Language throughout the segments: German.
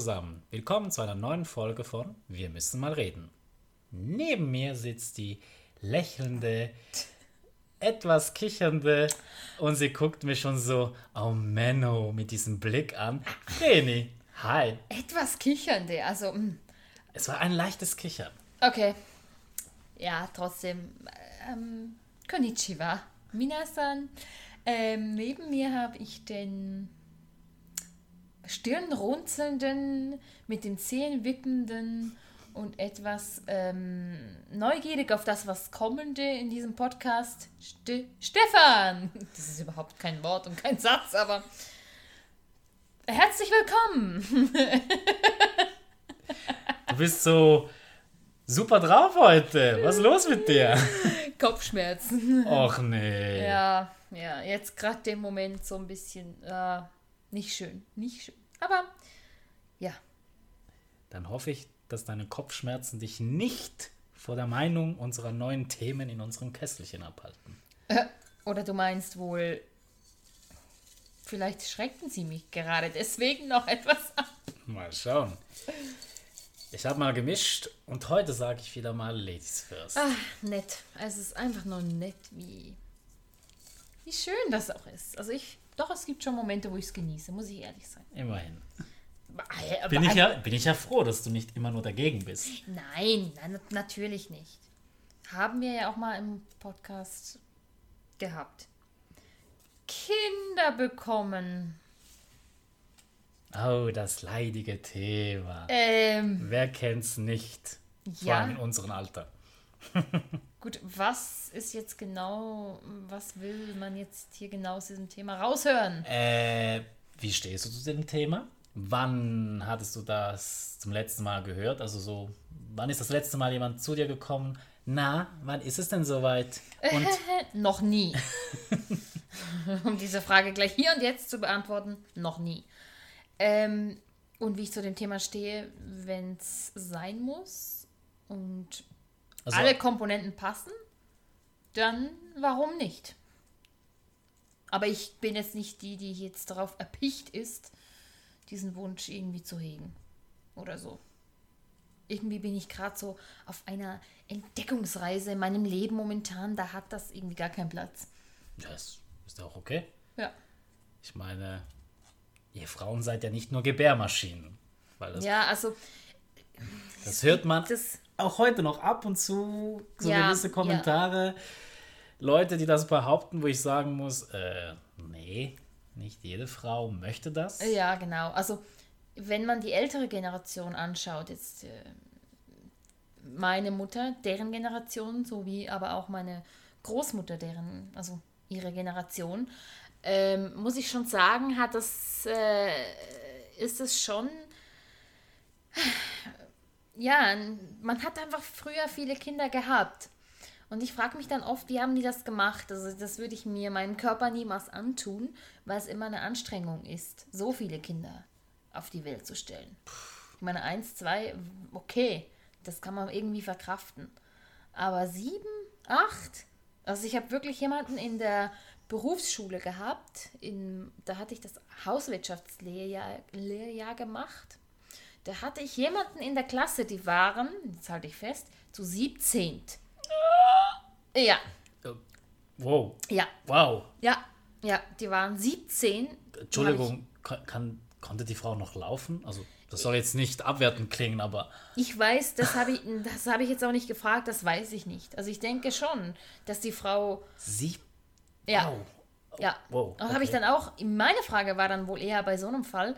zusammen, willkommen zu einer neuen Folge von Wir müssen mal reden. Neben mir sitzt die lächelnde, etwas kichernde und sie guckt mich schon so, oh Menno, mit diesem Blick an. Reni, hi. Etwas kichernde, also. mm, Es war ein leichtes Kichern. Okay. Ja, trotzdem. Ähm, konnichiwa. Minasan. Ähm, neben mir habe ich den stirnrunzelnden, mit den Zähnen wippenden und etwas ähm, neugierig auf das, was kommende in diesem Podcast. Ste Stefan! Das ist überhaupt kein Wort und kein Satz, aber herzlich willkommen! Du bist so super drauf heute. Was ist los mit dir? Kopfschmerzen. Och nee. Ja, ja, jetzt gerade den Moment so ein bisschen äh, nicht schön, nicht schön. Aber ja, Dann hoffe ich, dass deine Kopfschmerzen dich nicht vor der Meinung unserer neuen Themen in unserem Kästelchen abhalten. oder du meinst wohl, vielleicht schrecken sie mich gerade deswegen noch etwas ab. Mal schauen. Ich habe mal gemischt und heute sage ich wieder mal Ladies first. Ach, nett. Es ist einfach nur nett, wie, wie schön das auch ist. Also ich, doch, es gibt schon Momente, wo ich es genieße, muss ich ehrlich sein. Immerhin. Bin ich, ja, bin ich ja froh, dass du nicht immer nur dagegen bist. Nein, nein, nat- natürlich nicht. Haben wir ja auch mal im Podcast gehabt. Kinder bekommen. Oh, das leidige Thema. Ähm, Wer kennt's nicht? Vor Ja. allem in unserem Alter. gut, was ist jetzt genau, was will man jetzt hier genau aus diesem Thema raushören? Äh, wie stehst du zu dem Thema? Wann hattest du das zum letzten Mal gehört? Also so, wann ist das letzte Mal jemand zu dir gekommen? Na, wann ist es denn soweit? Und Noch nie. um diese Frage gleich hier und jetzt zu beantworten, noch nie. Ähm, und wie ich zu dem Thema stehe, wenn es sein muss und also, alle Komponenten passen, dann warum nicht? Aber ich bin jetzt nicht die, die jetzt darauf erpicht ist, diesen Wunsch irgendwie zu hegen. Oder so. Irgendwie bin ich gerade so auf einer Entdeckungsreise in meinem Leben momentan, da hat das irgendwie gar keinen Platz. das ist auch okay. Ja. Ich meine, ihr Frauen seid ja nicht nur Gebärmaschinen. Weil das, Ja, also das hört man das. Auch heute noch ab und zu, so Ja, gewisse Kommentare. Leute, die das behaupten, wo ich sagen muss, äh, nee, nicht jede Frau möchte das. Ja, genau. Also, wenn man die ältere Generation anschaut, jetzt äh, meine Mutter, deren Generation, sowie aber auch meine Großmutter, deren, also ihre Generation, ähm, muss ich schon sagen, hat das, äh, ist es schon, ja, man hat einfach früher viele Kinder gehabt. Und ich frage mich dann oft, wie haben die das gemacht? Also das würde ich mir meinem Körper niemals antun, weil es immer eine Anstrengung ist, so viele Kinder auf die Welt zu stellen. Ich meine, eins, zwei, okay, das kann man irgendwie verkraften. Aber sieben, acht? Also ich habe wirklich jemanden in der Berufsschule gehabt, in, da hatte ich das Hauswirtschaftslehrjahr Lehrjahr gemacht. Da hatte ich jemanden in der Klasse, die waren, jetzt halte ich fest, zu 17. Ja, Wow, ja, wow. ja, ja, die waren 17. Entschuldigung, kann, kann, konnte die Frau noch laufen? Also, das soll jetzt nicht abwertend klingen, aber Ich weiß, das habe ich, das habe ich jetzt auch nicht gefragt, das weiß ich nicht. Also ich denke schon, dass die Frau, sie. ja, Wow. ja. Wow, Und habe ich okay. dann auch, meine Frage war dann wohl eher bei so einem Fall,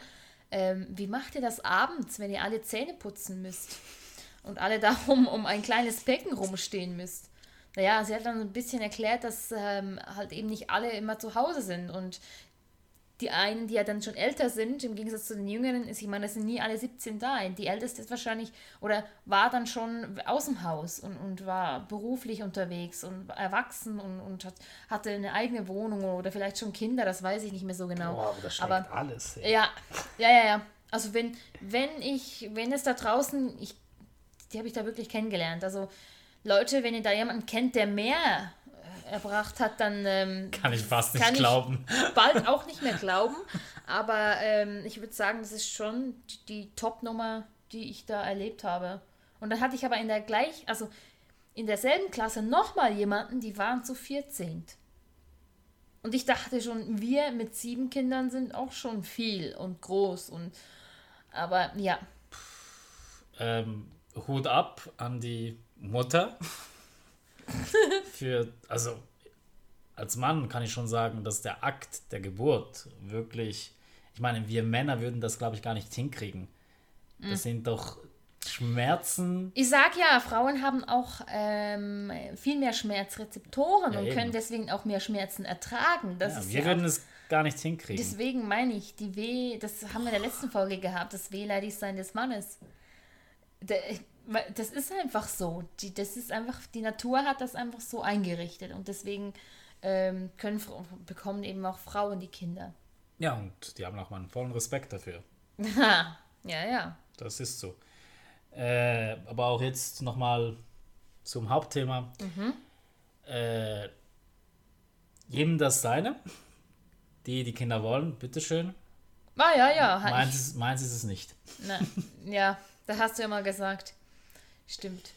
ähm, wie macht ihr das abends, wenn ihr alle Zähne putzen müsst und alle darum um ein kleines Becken rumstehen müsst? Naja, sie hat dann ein bisschen erklärt, dass ähm, halt eben nicht alle immer zu Hause sind und die einen, die ja dann schon älter sind, im Gegensatz zu den Jüngeren, ist, ich meine, es sind nie alle 17 da. Die älteste ist wahrscheinlich oder war dann schon aus dem Haus und, und war beruflich unterwegs und erwachsen und, und hat, hatte eine eigene Wohnung oder vielleicht schon Kinder, das weiß ich nicht mehr so genau. Boah, aber das Aber alles. ey. ja, ja, ja, ja. Also wenn, wenn ich, wenn es da draußen, ich, die habe ich da wirklich kennengelernt. Also Leute, wenn ihr da jemanden kennt, der mehr erbracht hat, dann ähm, Kann ich fast nicht glauben. bald auch nicht mehr glauben. Aber ähm, ich würde sagen, das ist schon die, die Top-Nummer, die ich da erlebt habe. Und dann hatte ich aber in der gleich, also in derselben Klasse nochmal jemanden, die waren zu 14. Und ich dachte schon, wir mit sieben Kindern sind auch schon viel und groß und aber ja, Ähm, Hut ab an die Mutter. Für, also als Mann kann ich schon sagen, dass der Akt der Geburt wirklich, ich meine, wir Männer würden das, glaube ich, gar nicht hinkriegen. Das Mhm. sind doch Schmerzen. Ich sag ja, Frauen haben auch ähm, viel mehr Schmerzrezeptoren Ja, und eben. können deswegen auch mehr Schmerzen ertragen. Das Ja, ist wir ja würden es gar nicht hinkriegen. deswegen meine ich, die Weh, das haben wir in der letzten Folge gehabt, das Wehleidigsein des Mannes. Der- Das ist einfach so. Die, das ist einfach, die Natur hat das einfach so eingerichtet und deswegen ähm, können, bekommen eben auch Frauen die Kinder. Ja, und die haben auch meinen vollen Respekt dafür. ja, ja. Das ist so. Äh, aber auch jetzt nochmal zum Hauptthema. Mhm. Äh, jedem das seine. Die, die Kinder wollen, bitteschön. Ah, ja, ja. Meins ist, meins ist es nicht. Na, ja, da hast du ja mal gesagt. Stimmt.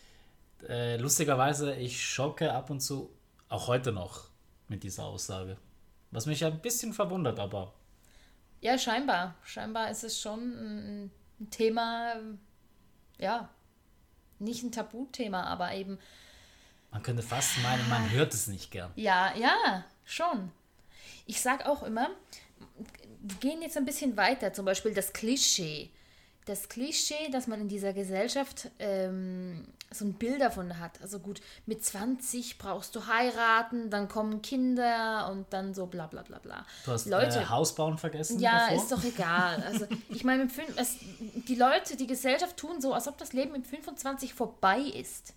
Äh, lustigerweise, ich schocke ab und zu, auch heute noch, mit dieser Aussage. Was mich ein bisschen verwundert, aber Ja, scheinbar. Scheinbar ist es schon ein Thema, ja, nicht ein Tabuthema, aber eben, man könnte fast meinen, man hört es nicht gern. ja, ja, schon. Ich sag auch immer, wir gehen jetzt ein bisschen weiter, zum Beispiel das Klischee. Das Klischee, dass man in dieser Gesellschaft ähm, so ein Bild davon hat. Also gut, mit 20 brauchst du heiraten, dann kommen Kinder und dann so bla bla bla bla. Du hast Leute, äh, Hausbauen vergessen. Ja, davor? ist doch egal. Also, ich meine, es, die Leute, die Gesellschaft tun so, als ob das Leben mit 25 vorbei ist.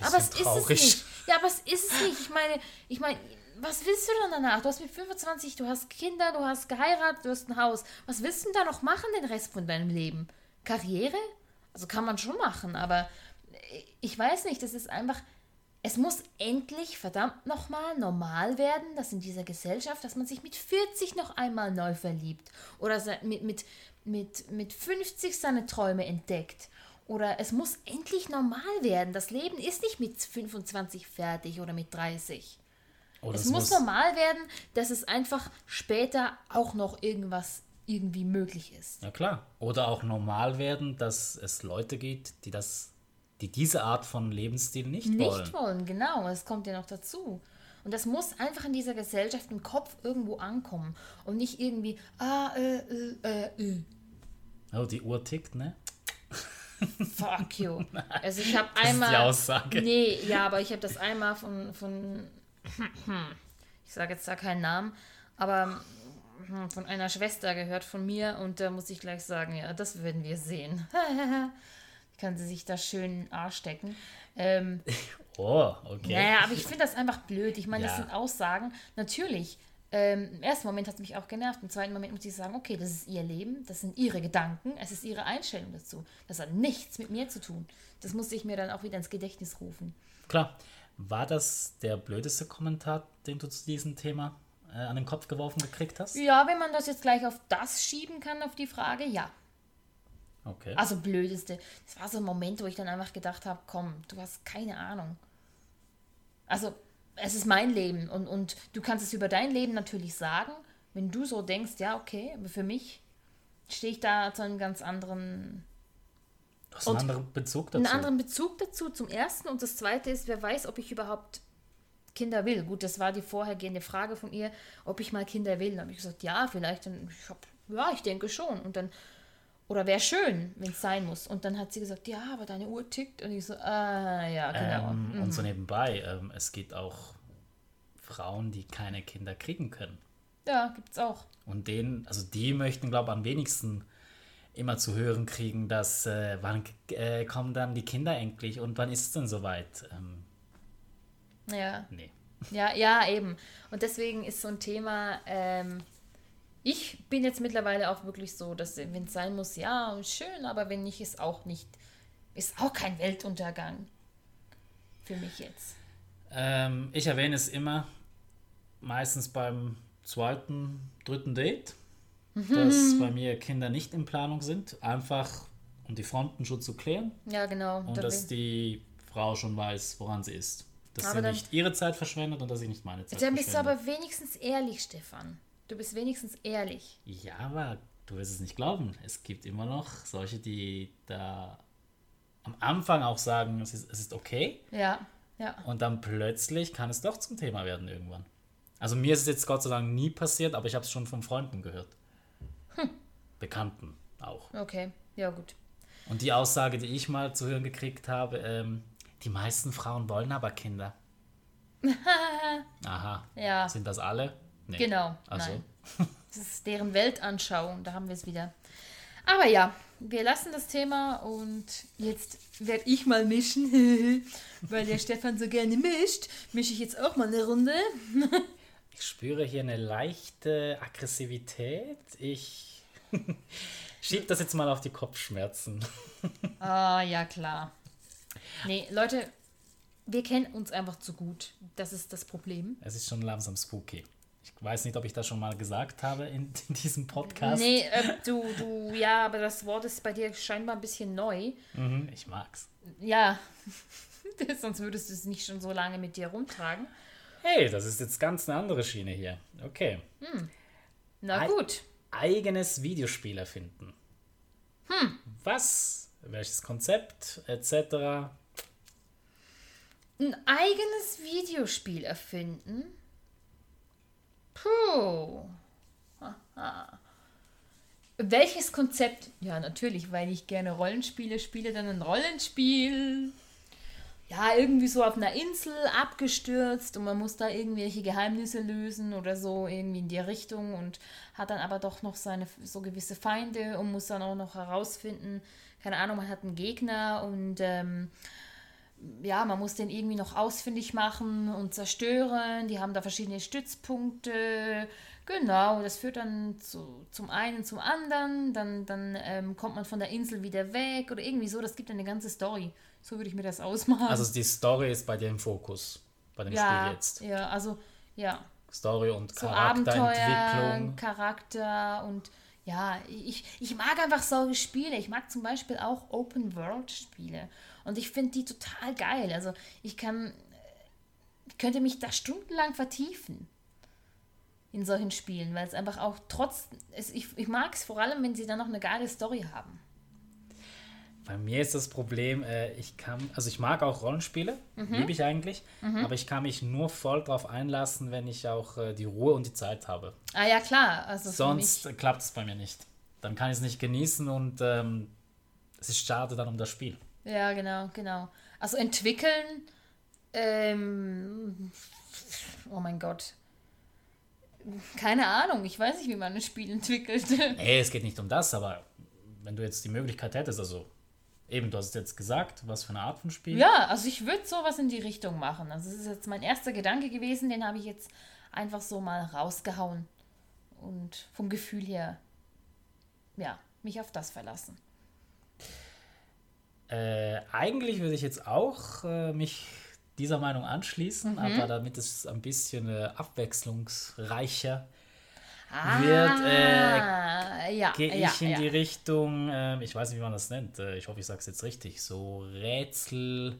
Aber es ist es traurig. nicht. Ja, aber es ist es nicht. Ich meine, ich meine, was willst du dann danach? Du hast mit 25, du hast Kinder, du hast geheiratet, du hast ein Haus. Was willst du denn da noch machen den Rest von deinem Leben? Karriere? Also kann man schon machen, aber ich weiß nicht, das ist einfach, es muss endlich verdammt nochmal normal werden, dass in dieser Gesellschaft, dass man sich mit 40 noch einmal neu verliebt oder mit, mit, mit, mit 50 seine Träume entdeckt. Oder es muss endlich normal werden. Das Leben ist nicht mit 25 fertig oder mit 30. Oder Es muss normal werden, dass es einfach später auch noch irgendwas irgendwie möglich ist. Ja klar. Oder auch normal werden, dass es Leute gibt, die das, die diese Art von Lebensstil nicht, Nicht wollen. wollen, genau, das kommt ja noch dazu. Und das muss einfach in dieser Gesellschaft im Kopf irgendwo ankommen und nicht irgendwie, ah, äh, äh, äh, äh. Oh, die Uhr tickt, ne? Fuck you. Also ich habe Das ist einmal. die Aussage. Nee, ja, aber ich habe das einmal von, von ich sage jetzt da keinen Namen, aber hm, von einer Schwester gehört von mir und da muss ich gleich sagen, ja, das werden wir sehen. Kann sie sich da schön Arsch stecken. Ähm, Oh, okay. naja, aber ich finde das einfach blöd. Ich meine, das Ja. sind Aussagen. Natürlich, ähm, im ersten Moment hat es mich auch genervt. Im zweiten Moment muss ich sagen, okay, das ist ihr Leben, das sind ihre Gedanken, es ist ihre Einstellung dazu. Das hat nichts mit mir zu tun. Das musste ich mir dann auch wieder ins Gedächtnis rufen. Klar. War das der blödeste Kommentar, den du zu diesem Thema äh, an den Kopf geworfen gekriegt hast? Ja, wenn man das jetzt gleich auf das schieben kann, auf die Frage, ja. Okay. Also blödeste. Das war so ein Moment, wo ich dann einfach gedacht habe, komm, du hast keine Ahnung. Also, es ist mein Leben und, und du kannst es über dein Leben natürlich sagen, wenn du so denkst, ja, okay, aber für mich stehe ich da zu einem ganz anderen, Du hast einen anderen Bezug dazu. einen anderen Bezug dazu zum ersten und das zweite ist, wer weiß, ob ich überhaupt Kinder will. Gut, das war die vorhergehende Frage von ihr, ob ich mal Kinder will. Dann habe ich gesagt, ja, vielleicht. Und ich hab, ja, ich denke schon. Und dann, oder wäre schön, wenn es sein muss. Und dann hat sie gesagt, ja, aber deine Uhr tickt. Und ich so, ah, ja, genau. Ähm, Und so nebenbei, ähm, es gibt auch Frauen, die keine Kinder kriegen können. Ja, gibt's auch. Und denen, also die möchten, glaube ich, am wenigsten immer zu hören kriegen, dass äh, wann äh, kommen dann die Kinder endlich und wann ist es denn soweit? Ähm, Ja. nee. Ja, ja, eben. Und deswegen ist so ein Thema, ähm, ich bin jetzt mittlerweile auch wirklich so, dass wenn es sein muss, ja, schön, aber wenn nicht, ist auch nicht, ist auch kein Weltuntergang. Für mich jetzt. Ähm, ich erwähne es immer, meistens beim zweiten, dritten Date, dass bei mir Kinder nicht in Planung sind. Einfach um die Fronten schon zu klären Ja, genau. und Da dass die Frau schon weiß, woran sie ist. Dass Aber sie dann- nicht ihre Zeit verschwendet und dass ich nicht meine Zeit Dann bist du verschwende. aber wenigstens ehrlich, Stefan. Du bist wenigstens ehrlich. Ja, aber du wirst es nicht glauben. Es gibt immer noch solche, die da am Anfang auch sagen, es ist, es ist okay. Ja, ja. Und dann plötzlich kann es doch zum Thema werden irgendwann. Also mir ist es jetzt Gott sei Dank nie passiert, aber ich habe es schon von Freunden gehört. Bekannten auch. Okay, ja gut. Und die Aussage, die ich mal zu hören gekriegt habe, ähm, die meisten Frauen wollen aber Kinder. Aha. Ja. Sind das alle? Nee. Genau, Also, nein. Das ist deren Weltanschauung, da haben wir es wieder. Aber ja, wir lassen das Thema und jetzt werde ich mal mischen, weil der Stefan so gerne mischt. Mische ich jetzt auch mal eine Runde. ich spüre hier eine leichte Aggressivität. Ich schieb das jetzt mal auf die Kopfschmerzen. Ah, ja, klar. Nee, Leute, wir kennen uns einfach zu gut. Das ist das Problem. Es ist schon langsam spooky. Ich weiß nicht, ob ich das schon mal gesagt habe in, in diesem Podcast. Nee, äh, du, du, ja, aber das Wort ist bei dir scheinbar ein bisschen neu. Mhm, ich mag's. Ja, sonst würdest du es nicht schon so lange mit dir rumtragen. Hey, das ist jetzt ganz eine andere Schiene hier. Okay. Na Ei- gut. Eigenes Videospiel erfinden. Hm. Was? Welches Konzept? Etc. Ein eigenes Videospiel erfinden? Puh. Aha. Welches Konzept? Ja, natürlich, weil ich gerne Rollenspiele spiele, dann ein Rollenspiel. Ja, irgendwie so auf einer Insel abgestürzt und man muss da irgendwelche Geheimnisse lösen oder so, irgendwie in die Richtung und hat dann aber doch noch seine so gewisse Feinde und muss dann auch noch herausfinden, keine Ahnung, man hat einen Gegner und ähm, ja, man muss den irgendwie noch ausfindig machen und zerstören. Die haben da verschiedene Stützpunkte. Genau, das führt dann zu, zum einen zum anderen. Dann, dann ähm, kommt man von der Insel wieder weg oder irgendwie so. Das gibt eine ganze Story. So würde ich mir das ausmalen. Also die Story ist bei dir im Fokus. Bei dem ja, Spiel jetzt. ja, also ja, Story und so Charakterentwicklung. Charakter und ja, ich, ich mag einfach solche Spiele. Ich mag zum Beispiel auch Open-World-Spiele. Und ich finde die total geil. Also ich kann, ich könnte mich da stundenlang vertiefen in solchen Spielen, weil es einfach auch trotz, es, ich, ich mag es vor allem, wenn sie dann noch eine geile Story haben. Bei mir ist das Problem, äh, ich kann, also ich mag auch Rollenspiele, Mhm. liebe ich eigentlich, aber ich kann mich nur voll drauf einlassen, wenn ich auch äh, die Ruhe und die Zeit habe. Ah ja, klar. Also Sonst klappt es bei mir nicht. Dann kann ich es nicht genießen und ähm, es ist schade dann um das Spiel. Ja, genau, genau. Also entwickeln, ähm, oh mein Gott. Keine Ahnung, ich weiß nicht, wie man ein Spiel entwickelt. Nee, es geht nicht um das, aber wenn du jetzt die Möglichkeit hättest, also eben, du hast es jetzt gesagt, was für eine Art von Spiel. ja, also ich würde sowas in die Richtung machen. Also das ist jetzt mein erster Gedanke gewesen, den habe ich jetzt einfach so mal rausgehauen. Und vom Gefühl her, ja, mich auf das verlassen. Äh, eigentlich würde ich jetzt auch äh, mich dieser Meinung anschließen, aber damit es ein bisschen äh, abwechslungsreicher wird, äh, Ah, ja, gehe ja, ich in ja. die Richtung, ähm, ich weiß nicht, wie man das nennt, äh, ich hoffe, ich sage es jetzt richtig, so Rätsel,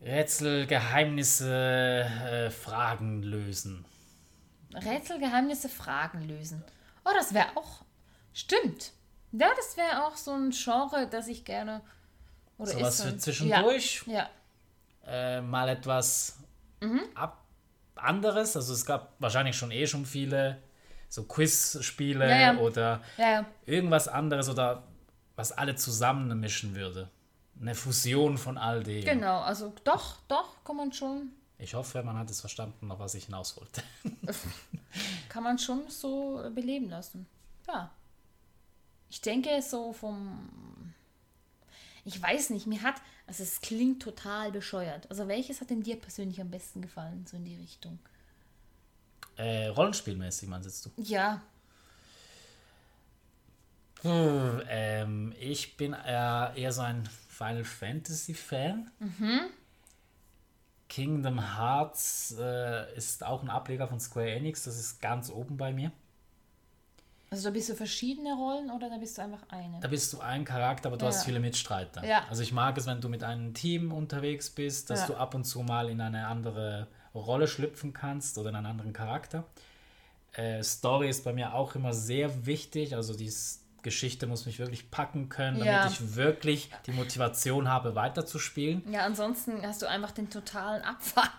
Rätsel, Geheimnisse, äh, Fragen lösen. Rätsel, Geheimnisse, Fragen lösen. Oh, das wäre auch. Stimmt. Ja, das wäre auch so ein Genre, das ich gerne. Oder ist für so ein- zwischendurch. Ja. ja. äh, mal etwas Mhm. ab anderes. Also es gab wahrscheinlich schon eh schon viele so Quiz-Spiele Ja, ja. oder Ja, irgendwas anderes oder was alle zusammen mischen würde. Eine Fusion von all dem. Genau, also doch, doch, kann man schon, Ich hoffe, man hat es verstanden, auf was ich hinaus wollte. kann man schon so beleben lassen. Ja. Ich denke so vom. Ich weiß nicht, mir hat, also es klingt total bescheuert. Also welches hat denn dir persönlich am besten gefallen, so in die Richtung? Äh, Rollenspielmäßig meinst du? Ja, Puh, ähm, ich bin eher, eher so ein Final Fantasy Fan. Kingdom Hearts äh, ist auch ein Ableger von Square Enix. Das ist ganz oben bei mir. Also da bist du verschiedene Rollen oder da bist du einfach eine? Da bist du ein Charakter, aber du Ja. hast viele Mitstreiter. Ja. Also ich mag es, wenn du mit einem Team unterwegs bist, dass Ja. du ab und zu mal in eine andere Rolle schlüpfen kannst oder in einen anderen Charakter. Äh, Story ist bei mir auch immer sehr wichtig. Also die Geschichte muss mich wirklich packen können, damit Ja. ich wirklich die Motivation habe, weiterzuspielen. Ja, ansonsten hast du einfach den totalen Abfuck.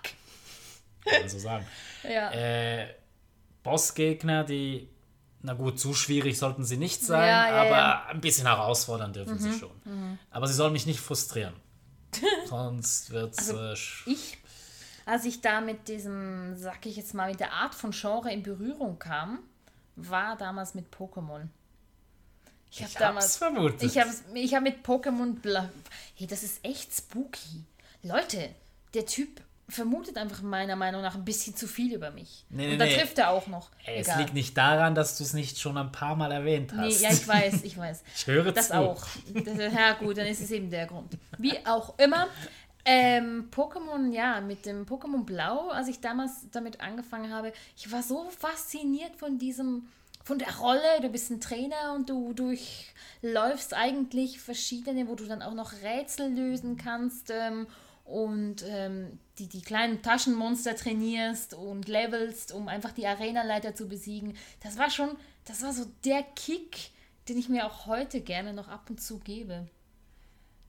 Kann man so sagen. Ja. Äh, Bossgegner, die, na gut, zu schwierig sollten sie nicht sein, Ja, ja, aber ja. ein bisschen herausfordern dürfen sie schon. Aber sie sollen mich nicht frustrieren. Sonst wird es. Also äh, ich, als ich da mit diesem, sag ich jetzt mal, mit der Art von Genre in Berührung kam, war damals mit Pokémon. Ich habe damals. hab's vermutet. Ich habe ich hab mit Pokémon. Hey, das ist echt spooky. Leute, der Typ vermutet einfach meiner Meinung nach ein bisschen zu viel über mich. Nee, nee, Und da nee. trifft er auch noch. Ey, es liegt nicht daran, dass du es nicht schon ein paar Mal erwähnt Nee, hast. ja, ich weiß, ich weiß. Ich höre Das zu. auch. Das, ja, gut, dann ist es eben der Grund. Wie auch immer. Ähm, Pokémon, ja, mit dem Pokémon Blau, als ich damals damit angefangen habe, ich war so fasziniert von diesem, von der Rolle. Du bist ein Trainer und du durchläufst eigentlich verschiedene, wo du dann auch noch Rätsel lösen kannst ähm, und ähm, die, die kleinen Taschenmonster trainierst und levelst, um einfach die Arenaleiter zu besiegen. Das war schon, das war so der Kick, den ich mir auch heute gerne noch ab und zu gebe.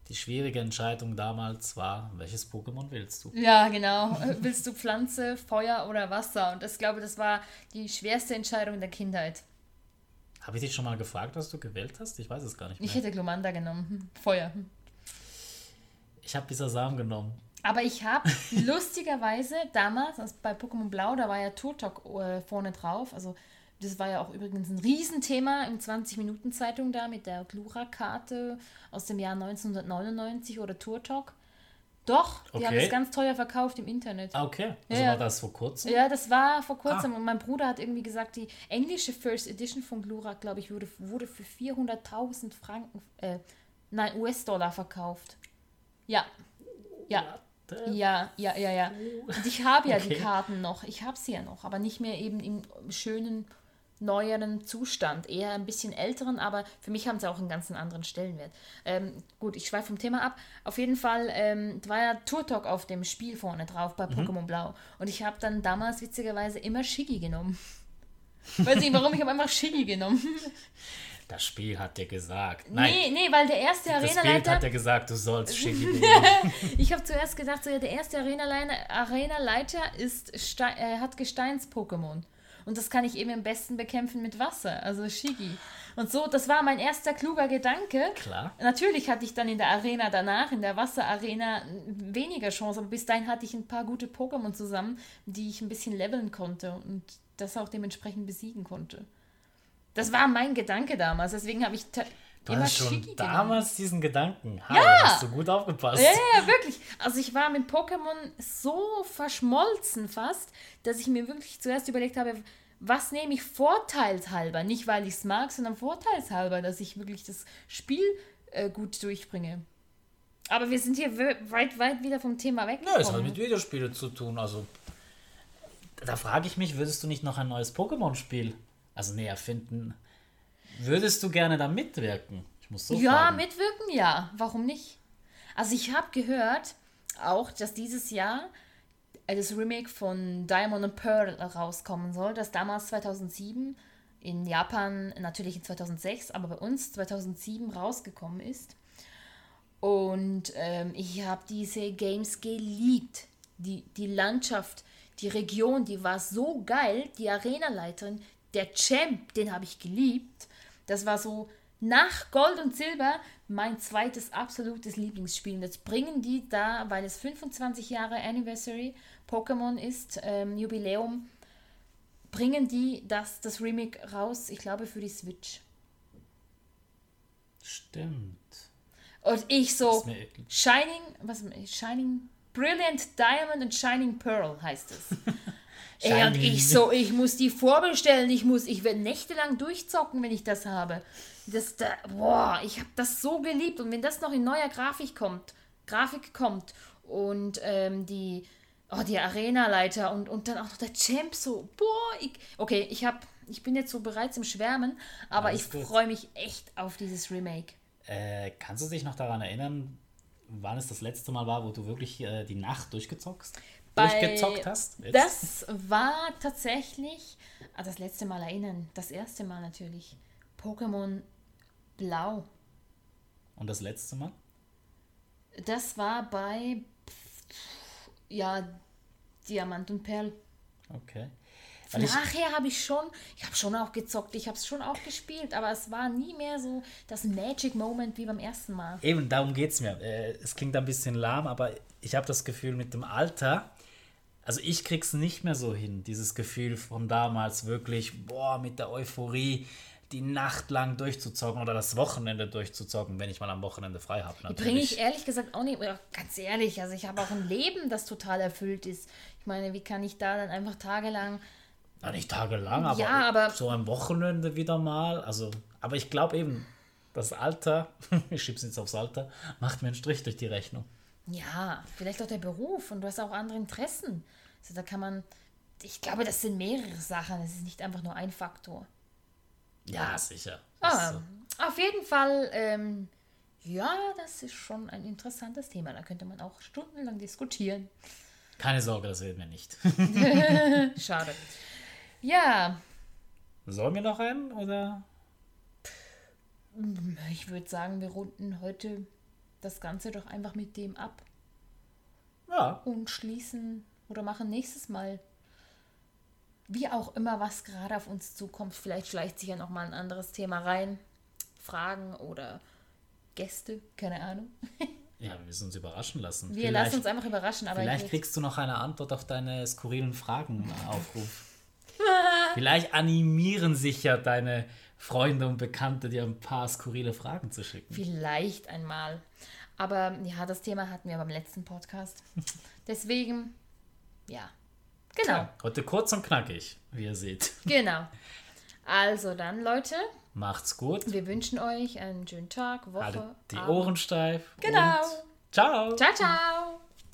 Die schwierige Entscheidung damals war, welches Pokémon willst du? Ja, genau. Willst du Pflanze, Feuer oder Wasser? Und das glaube das war die schwerste Entscheidung der Kindheit. Habe ich dich schon mal gefragt, was du gewählt hast? Ich weiß es gar nicht mehr. Ich hätte Glomanda genommen. Feuer. Ich habe Bisasam genommen. Aber ich habe lustigerweise damals, also bei Pokémon Blau, da war ja Turtok äh, vorne drauf. Also das war ja auch übrigens ein Riesenthema im 20-Minuten-Zeitung da mit der Glura-Karte aus dem Jahr 1999 oder Turtok. Doch, die haben Okay. das ganz teuer verkauft im Internet. Ah, okay. Also Ja. war das vor kurzem? Ja, das war vor kurzem Ah. und mein Bruder hat irgendwie gesagt, die englische First Edition von Glura, glaube ich, wurde, wurde für 400.000 Franken, äh, nein, US-Dollar verkauft. Ja. Ja. Ja, ja, ja, ja. Und ich habe ja die Okay. Karten noch. Ich habe sie ja noch, aber nicht mehr eben im schönen, neueren Zustand. Eher ein bisschen älteren, aber für mich haben sie auch einen ganz anderen Stellenwert. Ähm, gut, ich schweife vom Thema ab. Auf jeden Fall ähm, war ja Turtok auf dem Spiel vorne drauf bei Pokémon Blau. Und ich habe dann damals witzigerweise immer Shiggy genommen. Weiß nicht warum, ich habe einfach Shiggy genommen. Das Spiel hat dir gesagt. Nein, Nee, nee, weil der erste das Bild Arenaleiter. hat dir gesagt, du sollst nehmen. Ich habe zuerst gedacht, so, ja, der erste Arena-Leiter Arena ist Ste äh, hat Gesteins-Pokémon. Und das kann ich eben am besten bekämpfen mit Wasser, also Shigi. Und so, das war mein erster kluger Gedanke. Klar. Natürlich hatte ich dann in der Arena danach, in der Wasserarena, weniger Chance, aber bis dahin hatte ich ein paar gute Pokémon zusammen, die ich ein bisschen leveln konnte und das auch dementsprechend besiegen konnte. Das war mein Gedanke damals, deswegen habe ich Du immer hast schon damals diesen Gedanken. Ha, ja. Hast du gut aufgepasst. Ja, ja, wirklich. Also ich war mit Pokémon so verschmolzen fast, dass ich mir wirklich zuerst überlegt habe, was nehme ich vorteilshalber? Nicht, weil ich es mag, sondern vorteilshalber, dass ich wirklich das Spiel äh, gut durchbringe. Aber wir sind hier we- weit, weit wieder vom Thema weg. Ja, es hat mit Videospielen zu tun. Also, da frage ich mich, würdest du nicht noch ein neues Pokémon-Spiel, also näher finden? Würdest du gerne da mitwirken? Ich muss so Ja, fragen. mitwirken, ja. Warum nicht? Also ich habe gehört, auch, dass dieses Jahr das Remake von Diamond and Pearl rauskommen soll, das damals 2007 in Japan natürlich in 2006, aber bei uns 2007 rausgekommen ist. Und ähm, ich habe diese Games geliebt. Die, die Landschaft, die Region, die war so geil. Die Arenaleiterin, der Champ, den habe ich geliebt. Das war so nach Gold und Silber mein zweites absolutes Lieblingsspiel. Und jetzt bringen die da, weil es 25 Jahre Anniversary Pokémon ist, ähm, Jubiläum, bringen die das, das Remake raus, ich glaube für die Switch. Stimmt. Und ich so, Shining, was, Shining, Brilliant Diamond und Shining Pearl heißt es. Ey, und ich so, ich muss die vorbestellen, ich muss, ich werde nächtelang durchzocken, wenn ich das habe. Das, da, boah, ich habe das so geliebt und wenn das noch in neuer Grafik kommt, Grafik kommt und ähm, die, Oh, die Arenaleiter und, und dann auch noch der Champ so. Boah, ich, okay, ich hab, ich bin jetzt so bereit zum Schwärmen, aber Alles ich freue mich echt auf dieses Remake. Äh, kannst du dich noch daran erinnern, wann es das letzte Mal war, wo du wirklich äh, die Nacht durchgezockst? Durchgezockt hast? Jetzt? Das war tatsächlich, ah, das letzte Mal erinnern, das erste Mal natürlich. Pokémon Blau. Und das letzte Mal? Das war bei, ja, Diamant und Perl. Okay. Weil Nachher habe ich schon, ich habe schon auch gezockt, ich habe es schon auch gespielt, aber es war nie mehr so das Magic Moment wie beim ersten Mal. eben, darum geht es mir. Äh, es klingt ein bisschen lahm, aber ich habe das Gefühl, mit dem Alter, also ich krieg's nicht mehr so hin, dieses Gefühl von damals wirklich, boah, mit der Euphorie die Nacht lang durchzuzocken oder das Wochenende durchzuzocken, wenn ich mal am Wochenende frei habe. Bringe ich ehrlich gesagt auch nicht, ganz ehrlich, also ich habe auch ein Leben, das total erfüllt ist. Ich meine, wie kann ich da dann einfach tagelang Ja, nicht tagelang, aber, Ja, aber- so am Wochenende wieder mal. Also, aber ich glaube eben, das Alter, ich schieb's jetzt aufs Alter, macht mir einen Strich durch die Rechnung. Ja, vielleicht auch der Beruf und du hast auch andere Interessen. Also da kann man, ich glaube, das sind mehrere Sachen, es ist nicht einfach nur ein Faktor. Ja, sicher. Das ist Ah, so. auf jeden Fall, ähm, ja, das ist schon ein interessantes Thema. Da könnte man auch stundenlang diskutieren. Keine Sorge, das werden wir nicht. Schade. Ja, Sollen wir noch einen oder? ich würde sagen, wir runden heute das Ganze doch einfach mit dem ab Ja, und schließen oder machen nächstes Mal, wie auch immer, was gerade auf uns zukommt. Vielleicht schleicht sich ja noch mal ein anderes Thema rein. Fragen oder Gäste, keine Ahnung. ja, wir müssen uns überraschen lassen. Wir lassen uns einfach überraschen, aber Vielleicht kriegst du noch eine Antwort auf deine skurrilen Fragen Aufruf. vielleicht animieren sich ja deine Freunde und Bekannte, dir ein paar skurrile Fragen zu schicken. Vielleicht einmal. Aber ja, das Thema hatten wir beim letzten Podcast. Deswegen, ja. Genau, Ja, heute kurz und knackig, wie ihr seht. genau. Also dann, Leute, Macht's gut. wir wünschen euch einen schönen Tag, Woche, Haltet die Abend. Ohren steif. Genau. Ciao. Ciao, ciao.